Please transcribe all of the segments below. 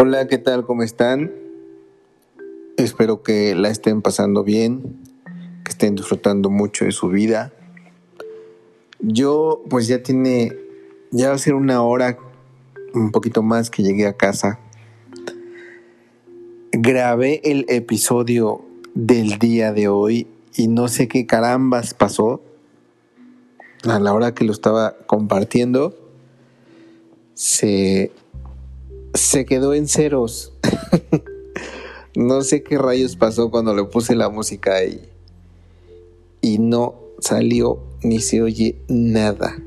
Hola, ¿qué tal? ¿Cómo están? Espero que la estén pasando bien, que estén disfrutando mucho de su vida. Yo, pues ya tiene, ya va a ser una hora, un poquito más que llegué a casa. Grabé el episodio del día de hoy y no sé qué carambas pasó a la hora que lo estaba compartiendo. Se se quedó en ceros. no sé qué rayos pasó cuando le puse la música ahí. Y no salió ni se oye nada.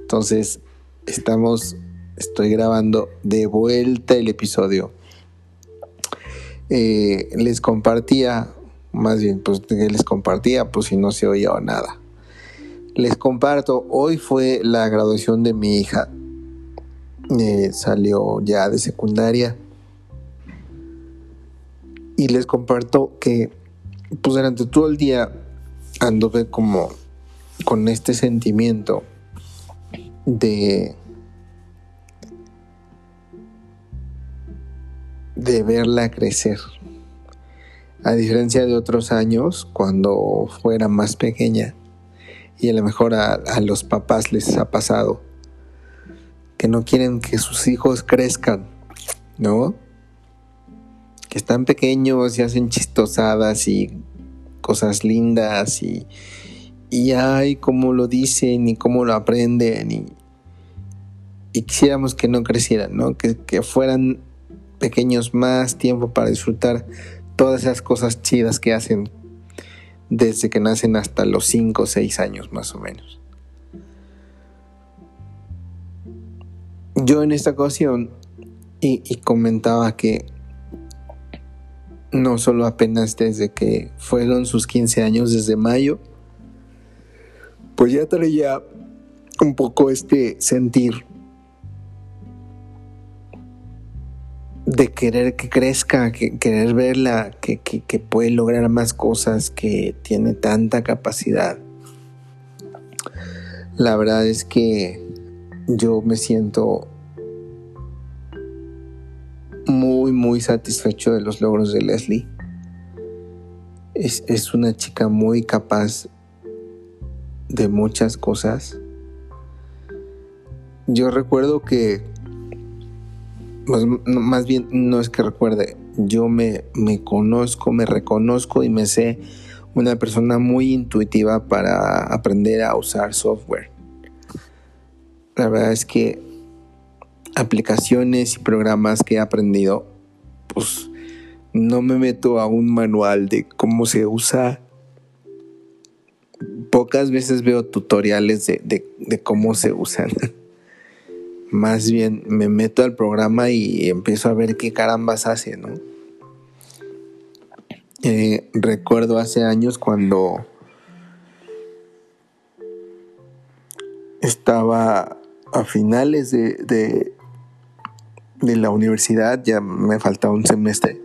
Entonces, estamos, estoy grabando de vuelta el episodio. Eh, les compartía, más bien, pues les compartía, pues si no se oía nada. Les comparto, hoy fue la graduación de mi hija eh, salió ya de secundaria. Y les comparto que pues durante todo el día anduve como con este sentimiento de de verla crecer. A diferencia de otros años, cuando fuera más pequeña, y a lo mejor a, a los papás les ha pasado, que no quieren que sus hijos crezcan, ¿no? Que están pequeños y hacen chistosadas y cosas lindas y, y ay, cómo lo dicen y cómo lo aprenden y, y quisiéramos que no crecieran, ¿no? Que, que fueran pequeños más tiempo para disfrutar todas esas cosas chidas que hacen desde que nacen hasta los 5 o 6 años más o menos. Yo en esta ocasión y, comentaba que no solo apenas desde que fueron sus 15 años, desde mayo, pues ya traía un poco este sentir de querer que crezca, que querer verla, que, que puede lograr más cosas, que tiene tanta capacidad. La verdad es que yo me siento muy, muy satisfecho de los logros de Leslie. Es, una chica muy capaz de muchas cosas. Yo recuerdo que, más, más, bien no es que recuerde, yo me, me conozco, me reconozco y me sé una persona muy intuitiva para aprender a usar software. La verdad es que aplicaciones y programas que he aprendido, pues no me meto a un manual de cómo se usa. Pocas veces veo tutoriales de, cómo se usan. Más bien me meto al programa y empiezo a ver qué carambas hace, ¿no? Eh, recuerdo hace años cuando estaba a finales de, de la universidad, ya me faltaba un semestre,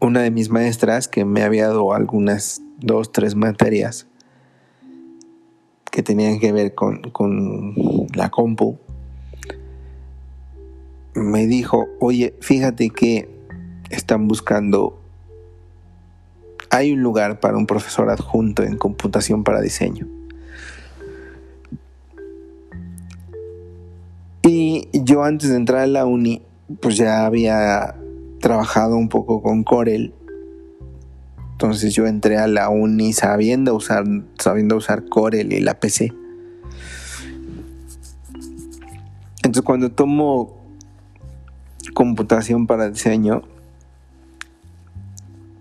una de mis maestras que me había dado algunas dos, tres materias que tenían que ver con, con la compu, me dijo, oye, fíjate que están buscando, hay un lugar para un profesor adjunto en computación para diseño. Yo antes de entrar a la uni, pues ya había trabajado un poco con Corel. Entonces yo entré a la uni sabiendo usar, sabiendo usar Corel y la PC. Entonces cuando tomo computación para diseño,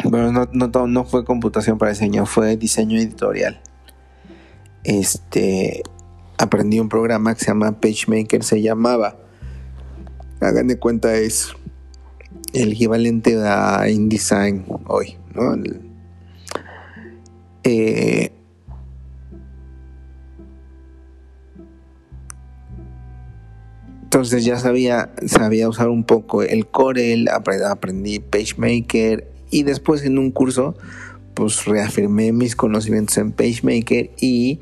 bueno, no, no, no fue computación para diseño, fue diseño editorial. Este, aprendí un programa que se llama PageMaker, se llamaba. Hagan de cuenta es el equivalente a InDesign hoy. Eh, entonces ya sabía, sabía usar un poco el Corel, aprendí PageMaker y después en un curso pues reafirmé mis conocimientos en PageMaker y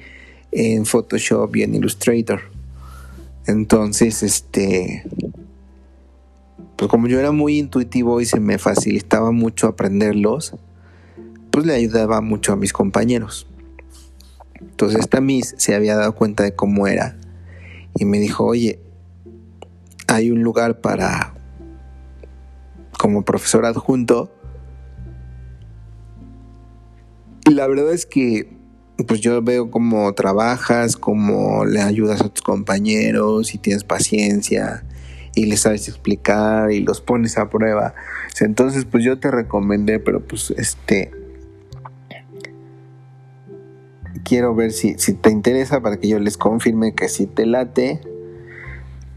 en Photoshop y en Illustrator. Entonces, este, pues como yo era muy intuitivo y se me facilitaba mucho aprenderlos, pues le ayudaba mucho a mis compañeros. Entonces esta Miss se había dado cuenta de cómo era y me dijo, oye, hay un lugar para como profesor adjunto. Y la verdad es que pues yo veo cómo trabajas, cómo le ayudas a tus compañeros y tienes paciencia y les sabes explicar y los pones a prueba. Entonces, pues yo te recomendé, pero pues este quiero ver si, si te interesa para que yo les confirme que si te late.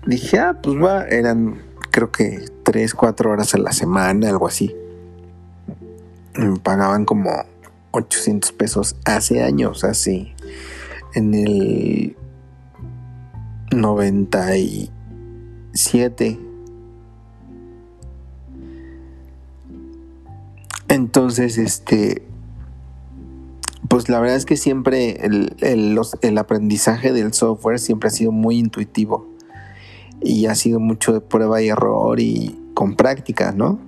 Dije, ah, pues va, eran creo que 3, 4 horas a la semana, algo así. Me pagaban como 800 pesos hace años, así. En el 97. Entonces, este, pues la verdad es que siempre el, el, aprendizaje del software siempre ha sido muy intuitivo y ha sido mucho de prueba y error y con práctica, ¿no?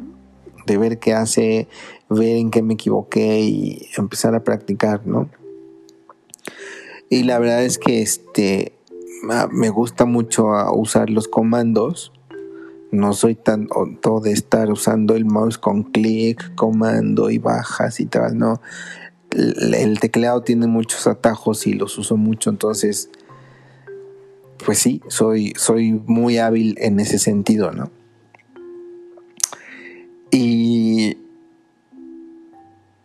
De ver qué hace, ver en qué me equivoqué y empezar a practicar, ¿no? Y la verdad es que este me gusta mucho usar los comandos. No soy tan todo de estar usando el mouse con clic, comando y bajas y tal, no. El teclado tiene muchos atajos y los uso mucho, entonces pues sí, soy, soy muy hábil en ese sentido, ¿no?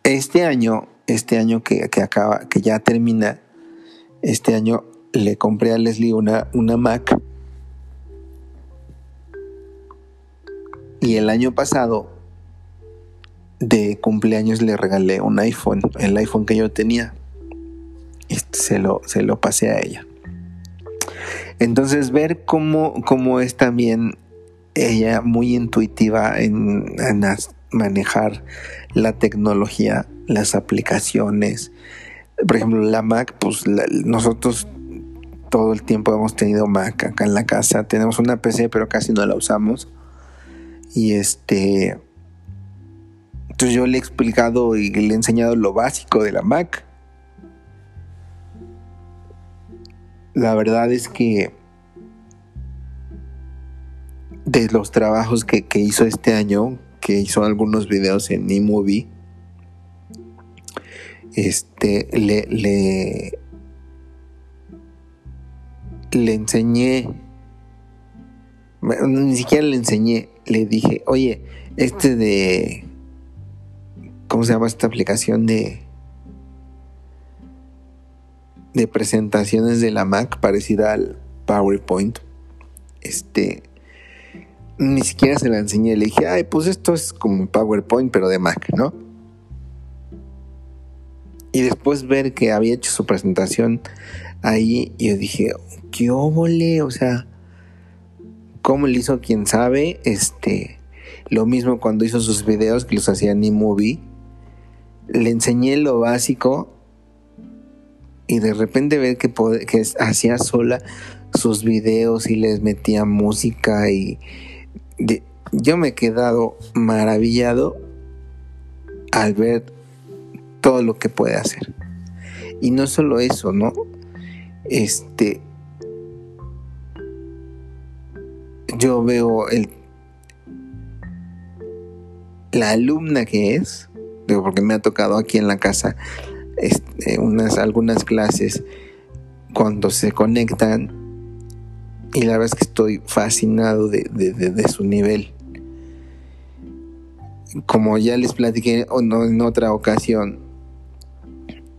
Este año, este año que, acaba, que ya termina, este año le compré a Leslie una, una Mac. Y el año pasado, de cumpleaños, le regalé un iPhone, el iPhone que yo tenía. Y se lo, se lo pasé a ella. Entonces ver cómo, cómo es también ella muy intuitiva en, manejar la tecnología, las aplicaciones. Por ejemplo, la Mac, pues nosotros todo el tiempo hemos tenido Mac acá en la casa. Tenemos una PC, pero casi no la usamos. Y este. Entonces yo le he explicado y le he enseñado lo básico de la Mac. la verdad es que de los trabajos que, hizo este año, que hizo algunos videos en eMovie, este, le, le, le enseñé, ni siquiera le enseñé, le dije, oye, este de, ¿cómo se llama esta aplicación de de presentaciones de la Mac parecida al PowerPoint. Este, ni siquiera se la enseñé. Le dije, ay, pues esto es como PowerPoint, pero de Mac, ¿no? Y después ver que había hecho su presentación ahí, yo dije, qué óvole, o sea, ¿cómo le hizo? Quién sabe. Este, lo mismo cuando hizo sus videos que los hacía en eMovie. Le enseñé lo básico y de repente ver que, que hacía sola sus videos y les metía música y yo me he quedado maravillado al ver todo lo que puede hacer. Y no solo eso, ¿no? Este yo veo el la alumna que es, digo porque me ha tocado aquí en la casa este, unas, algunas clases cuando se conectan y la verdad es que estoy fascinado de, su nivel. Como ya les platiqué en otra ocasión,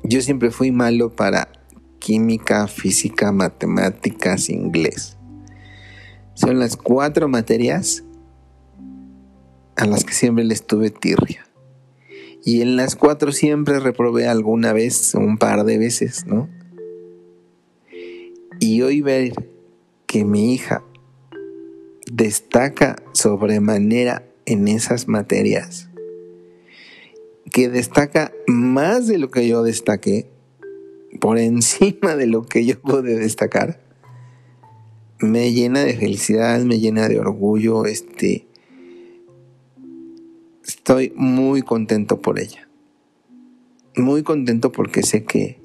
yo siempre fui malo para química, física, matemáticas, inglés. Son las cuatro materias a las que siempre les tuve tirria. Y en las cuatro siempre reprobé alguna vez, un par de veces, ¿no? Y hoy ver que mi hija destaca sobremanera en esas materias, que destaca más de lo que yo destaqué, por encima de lo que yo pude destacar, me llena de felicidad, me llena de orgullo, este, estoy muy contento por ella. Muy contento porque sé que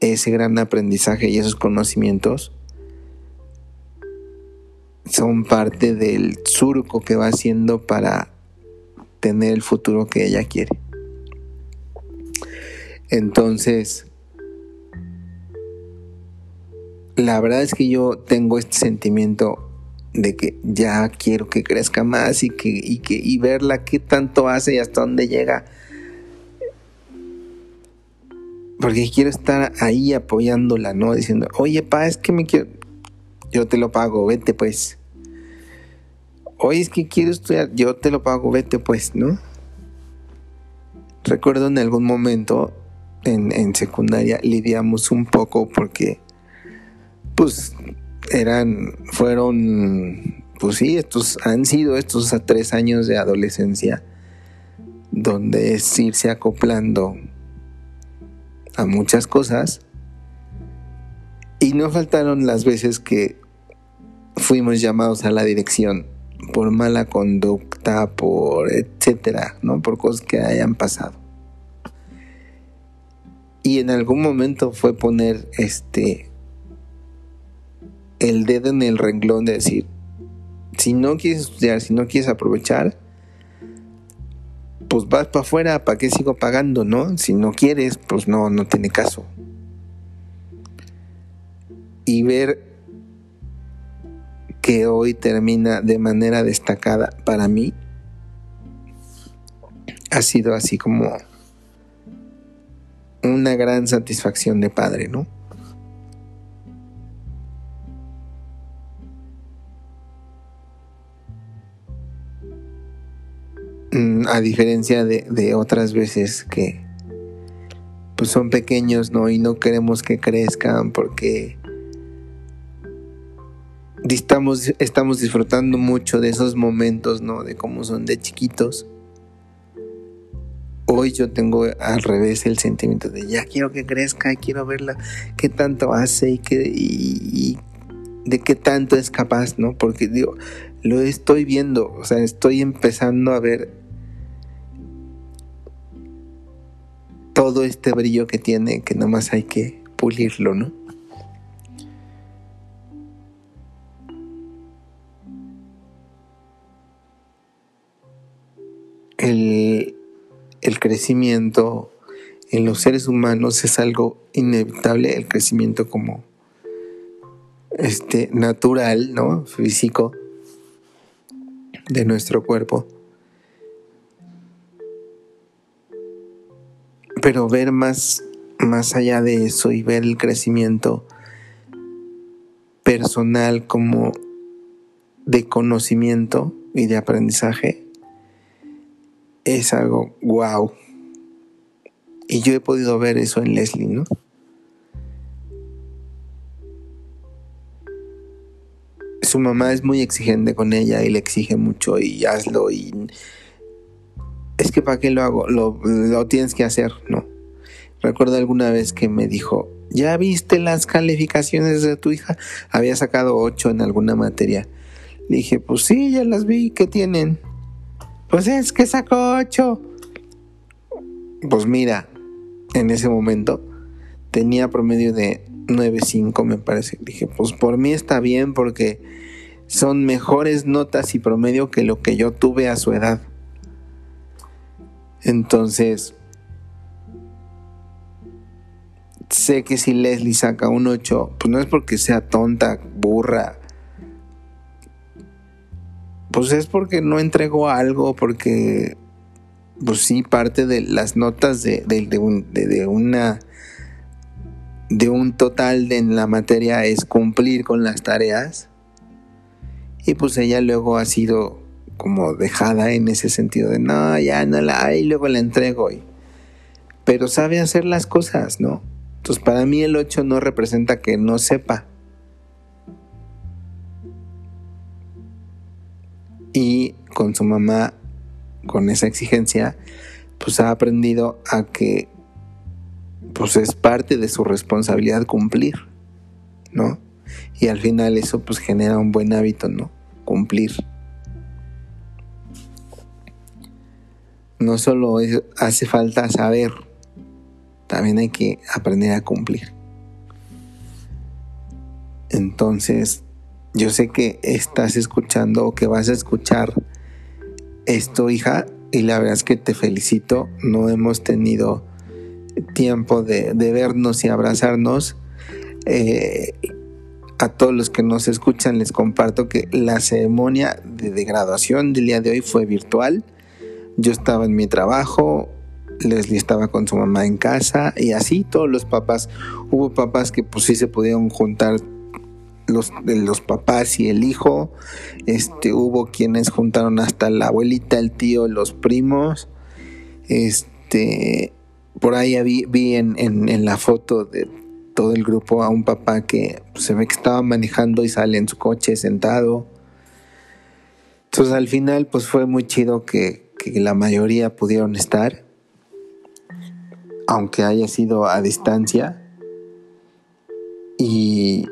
ese gran aprendizaje y esos conocimientos son parte del surco que va haciendo para tener el futuro que ella quiere. Entonces, la verdad es que yo tengo este sentimiento de que ya quiero que crezca más y que y que y verla qué tanto hace y hasta dónde llega. Porque quiero estar ahí apoyándola no diciendo oye pa es que me quiero yo te lo pago vete pues oye es que quiero estudiar yo te lo pago vete pues no recuerdo en algún momento en, en secundaria lidiamos un poco porque pues eran, fueron, pues sí, estos han sido estos a tres años de adolescencia, donde es irse acoplando a muchas cosas. Y no faltaron las veces que fuimos llamados a la dirección por mala conducta, por etcétera, ¿no? Por cosas que hayan pasado. Y en algún momento fue poner este el dedo en el renglón de decir, si no quieres estudiar, si no quieres aprovechar, pues vas para afuera, ¿para qué sigo pagando, no? Si no quieres, pues no, no tiene caso. Y ver que hoy termina de manera destacada para mí ha sido así como una gran satisfacción de padre, ¿no? Mm, a diferencia de, otras veces que pues son pequeños, ¿no? Y no queremos que crezcan porque estamos, estamos disfrutando mucho de esos momentos, ¿no? De cómo son de chiquitos. Hoy yo tengo al revés el sentimiento de ya quiero que crezca, quiero verla, qué tanto hace y, qué, y de qué tanto es capaz, ¿no? Porque digo, lo estoy viendo, o sea, estoy empezando a ver todo este brillo que tiene, que nomás hay que pulirlo, ¿no? El, el crecimiento en los seres humanos es algo inevitable, el crecimiento como este natural, ¿no? físico de nuestro cuerpo. Pero ver más, más allá de eso y ver el crecimiento personal como de conocimiento y de aprendizaje es algo wow. Y yo he podido ver eso en Leslie, ¿no? Su mamá es muy exigente con ella y le exige mucho y hazlo y es que para qué lo hago, lo, tienes que hacer, ¿no? Recuerdo alguna vez que me dijo, ¿ya viste las calificaciones de tu hija? Había sacado ocho en alguna materia. Le dije, pues sí, ya las vi, ¿qué tienen? Pues es que sacó ocho. Pues mira, en ese momento tenía promedio de 9.5 me parece. Dije, pues por mí está bien porque son mejores notas y promedio que lo que yo tuve a su edad. Entonces, sé que si Leslie saca un 8, pues no es porque sea tonta, burra. Pues es porque no entregó algo, porque, pues sí, parte de las notas de, una de un total de en la materia es cumplir con las tareas. Y pues ella luego ha sido como dejada en ese sentido de no, ya no la hay, luego la entrego. Y, pero sabe hacer las cosas, ¿no? Entonces para mí el 8 no representa que no sepa. Y con su mamá, con esa exigencia, pues ha aprendido a que pues es parte de su responsabilidad cumplir, ¿no? Y al final eso pues genera un buen hábito, ¿no? Cumplir. no solo hace falta saber, también hay que aprender a cumplir. Entonces, yo sé que estás escuchando o que vas a escuchar esto, hija, y la verdad es que te felicito. No hemos tenido tiempo de, vernos y abrazarnos. Eh, a todos los que nos escuchan les comparto que la ceremonia de, graduación del día de hoy fue virtual. Yo estaba en mi trabajo, Leslie estaba con su mamá en casa y así todos los papás. Hubo papás que pues sí se pudieron juntar los, los papás y el hijo. Este, hubo quienes juntaron hasta la abuelita, el tío, los primos. Este, por ahí vi, vi en, en, la foto de todo el grupo a un papá que se ve que estaba manejando y sale en su coche sentado. Entonces al final pues fue muy chido que, que la mayoría pudieron estar, aunque haya sido a distancia. Y,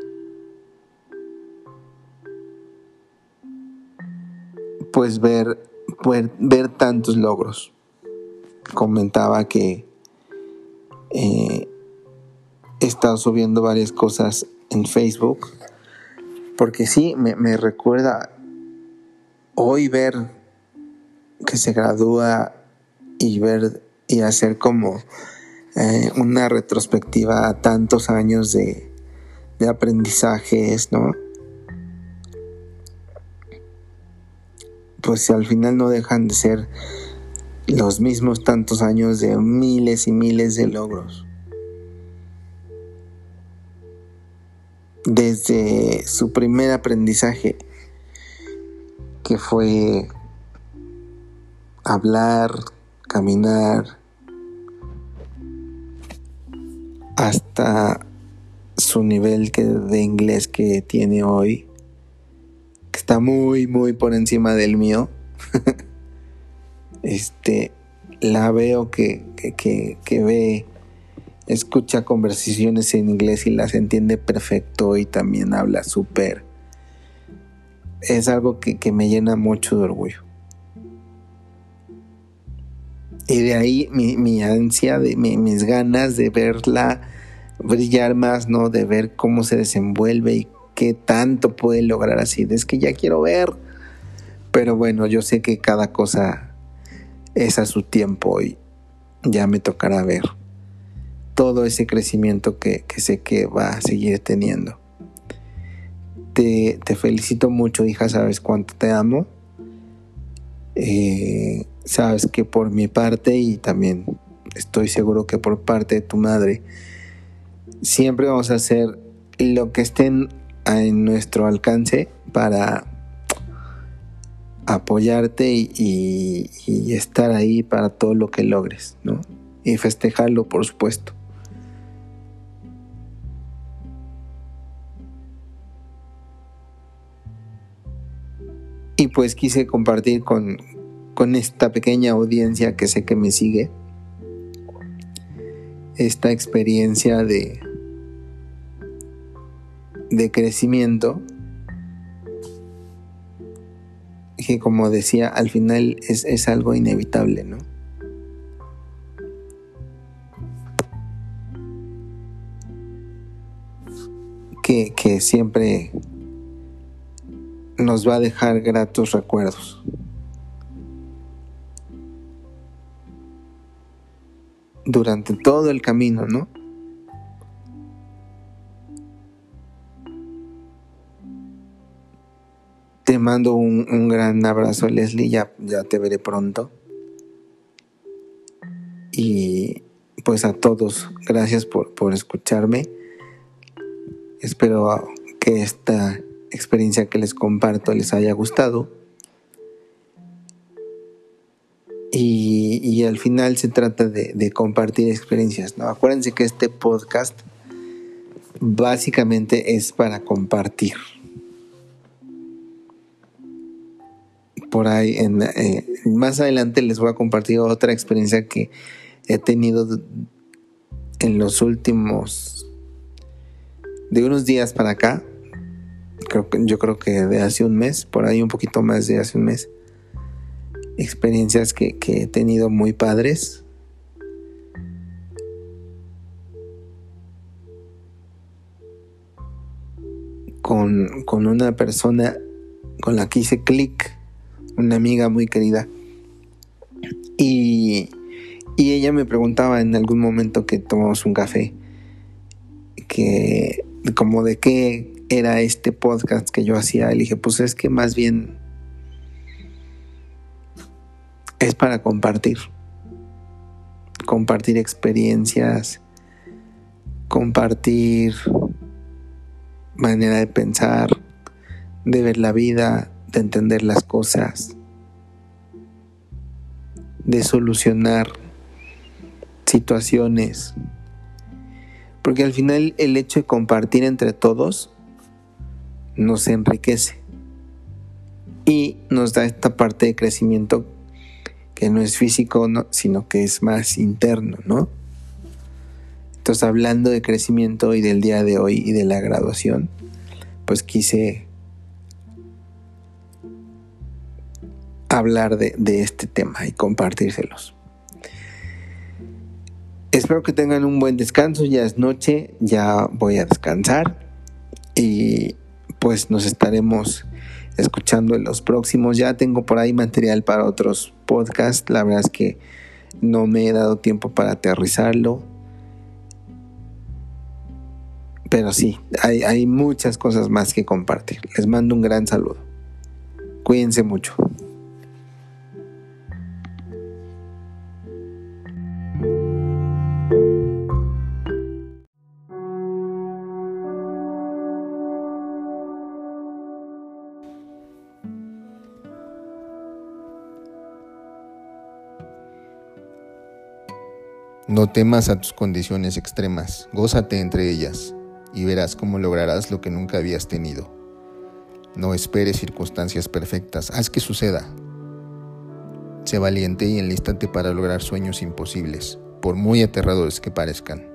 pues ver, ver, tantos logros. Comentaba que eh, he estado subiendo varias cosas en Facebook, porque sí, me, recuerda hoy ver que se gradúa y ver y hacer como eh, una retrospectiva a tantos años de, de aprendizajes, ¿no? Pues al final no dejan de ser los mismos tantos años de miles y miles de logros. Desde su primer aprendizaje, que fue hablar, caminar, hasta su nivel de inglés que tiene hoy está muy, muy por encima del mío. este, la veo que, que, ve, escucha conversaciones en inglés y las entiende perfecto y también habla súper. Es algo que, me llena mucho de orgullo. Y de ahí mi, ansia, de, mis ganas de verla brillar más, ¿no? De ver cómo se desenvuelve y qué tanto puede lograr así. Es que ya quiero ver. Pero bueno, yo sé que cada cosa es a su tiempo y ya me tocará ver todo ese crecimiento que, sé que va a seguir teniendo. Te, felicito mucho, hija, sabes cuánto te amo. Eh, sabes que por mi parte y también estoy seguro que por parte de tu madre, siempre vamos a hacer lo que estén en nuestro alcance para apoyarte y, estar ahí para todo lo que logres, ¿no? Y festejarlo, por supuesto. Y pues quise compartir con, con esta pequeña audiencia que sé que me sigue esta experiencia de, de crecimiento que como decía al final es, algo inevitable, ¿no? Que, que siempre nos va a dejar gratos recuerdos. Durante todo el camino, ¿no? Mando un, gran abrazo, Leslie. Ya, ya te veré pronto. Y pues a todos, gracias por, por escucharme. Espero que esta experiencia que les comparto les haya gustado. Y, al final se trata de, de, compartir experiencias. ¿no? Acuérdense que este podcast básicamente es para compartir. Por ahí. En, eh, más adelante les voy a compartir otra experiencia que he tenido en los últimos de unos días para acá. Creo que, yo creo que de hace un mes, por ahí un poquito más de hace un mes. experiencias que, he tenido muy padres. Con, con, una persona con la que hice clic, una amiga muy querida. Y, y ella me preguntaba en algún momento que tomamos un café, que como de qué era este podcast que yo hacía. Le dije, pues es que más bien es para compartir. Compartir experiencias, compartir manera de pensar, de ver la vida, de entender las cosas, de solucionar situaciones. Porque al final el hecho de compartir entre todos nos enriquece y nos da esta parte de crecimiento que no es físico, sino que es más interno, ¿no? Entonces, hablando de crecimiento y del día de hoy y de la graduación, pues quise hablar de, este tema y compartírselos. Espero que tengan un buen descanso, ya es noche, ya voy a descansar y pues nos estaremos escuchando en los próximos. Ya tengo por ahí material para otros podcasts. La verdad es que no me he dado tiempo para aterrizarlo. Pero sí, hay muchas cosas más que compartir. Les mando un gran saludo. Cuídense mucho. No temas a tus condiciones extremas, gózate entre ellas y verás cómo lograrás lo que nunca habías tenido. No esperes circunstancias perfectas, haz que suceda. Sé valiente y enlístate para lograr sueños imposibles, por muy aterradores que parezcan.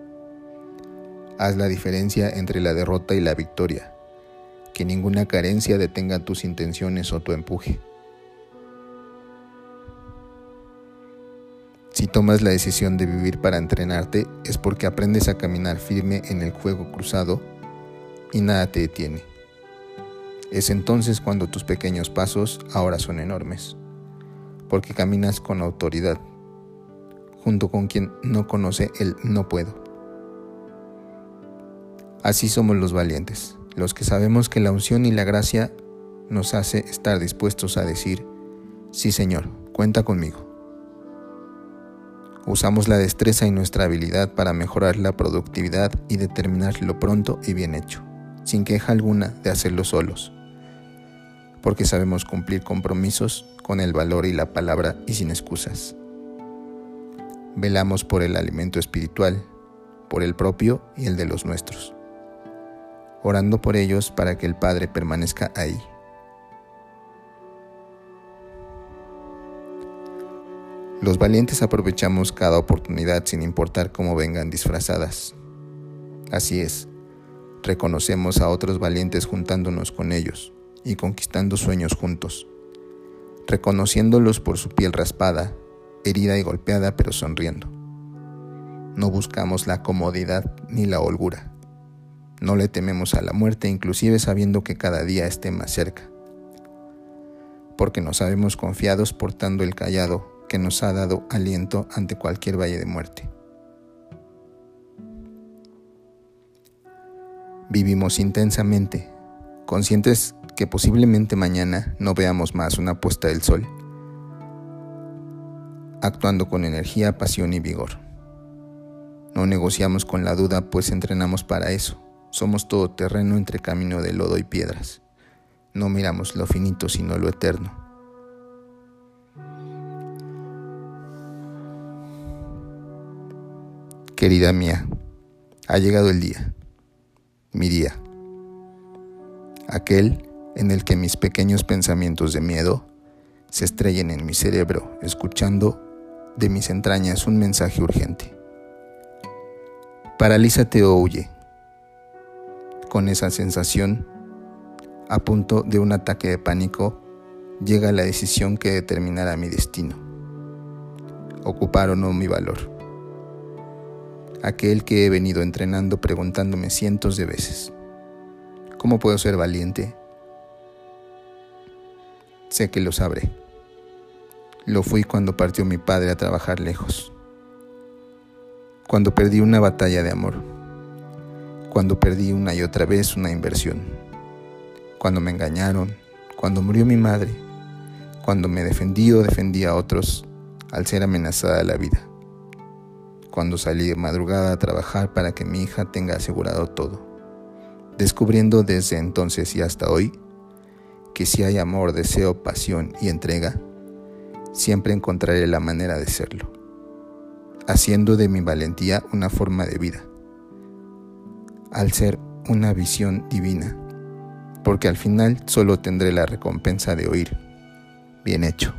Haz la diferencia entre la derrota y la victoria, que ninguna carencia detenga tus intenciones o tu empuje. Si tomas la decisión de vivir para entrenarte es porque aprendes a caminar firme en el juego cruzado y nada te detiene. Es entonces cuando tus pequeños pasos ahora son enormes, porque caminas con autoridad, junto con quien no conoce el no puedo. Así somos los valientes, los que sabemos que la unción y la gracia nos hace estar dispuestos a decir, sí Señor, cuenta conmigo. Usamos la destreza y nuestra habilidad para mejorar la productividad y determinar lo pronto y bien hecho, sin queja alguna de hacerlo solos, porque sabemos cumplir compromisos con el valor y la palabra y sin excusas. Velamos por el alimento espiritual, por el propio y el de los nuestros, orando por ellos para que el Padre permanezca ahí Los valientes aprovechamos cada oportunidad sin importar cómo vengan disfrazadas. Así es, reconocemos a otros valientes juntándonos con ellos y conquistando sueños juntos, reconociéndolos por su piel raspada, herida y golpeada pero sonriendo. No buscamos la comodidad ni la holgura. No le tememos a la muerte inclusive sabiendo que cada día esté más cerca. Porque nos sabemos confiados portando el callado que nos ha dado aliento ante cualquier valle de muerte. Vivimos intensamente, conscientes que posiblemente mañana no veamos más una puesta del sol, actuando con energía, pasión y vigor. No negociamos con la duda, pues entrenamos para eso. Somos todo terreno entre camino de lodo y piedras. No miramos lo finito, sino lo eterno. Querida mía, ha llegado el día, mi día, aquel en el que mis pequeños pensamientos de miedo se estrellen en mi cerebro, escuchando de mis entrañas un mensaje urgente. Paralízate o huye. Con esa sensación, a punto de un ataque de pánico, llega la decisión que determinará mi destino, ocupar o no mi valor. Aquel que he venido entrenando preguntándome cientos de veces, ¿cómo puedo ser valiente? Sé que lo sabré. Lo fui cuando partió mi padre a trabajar lejos, cuando perdí una batalla de amor, cuando perdí una y otra vez una inversión, cuando me engañaron, cuando murió mi madre, cuando me defendí o defendí a otros al ser amenazada la vida, cuando salí de madrugada a trabajar para que mi hija tenga asegurado todo, descubriendo desde entonces y hasta hoy que si hay amor, deseo, pasión y entrega, siempre encontraré la manera de serlo, haciendo de mi valentía una forma de vida, al ser una visión divina, porque al final solo tendré la recompensa de oír, bien hecho.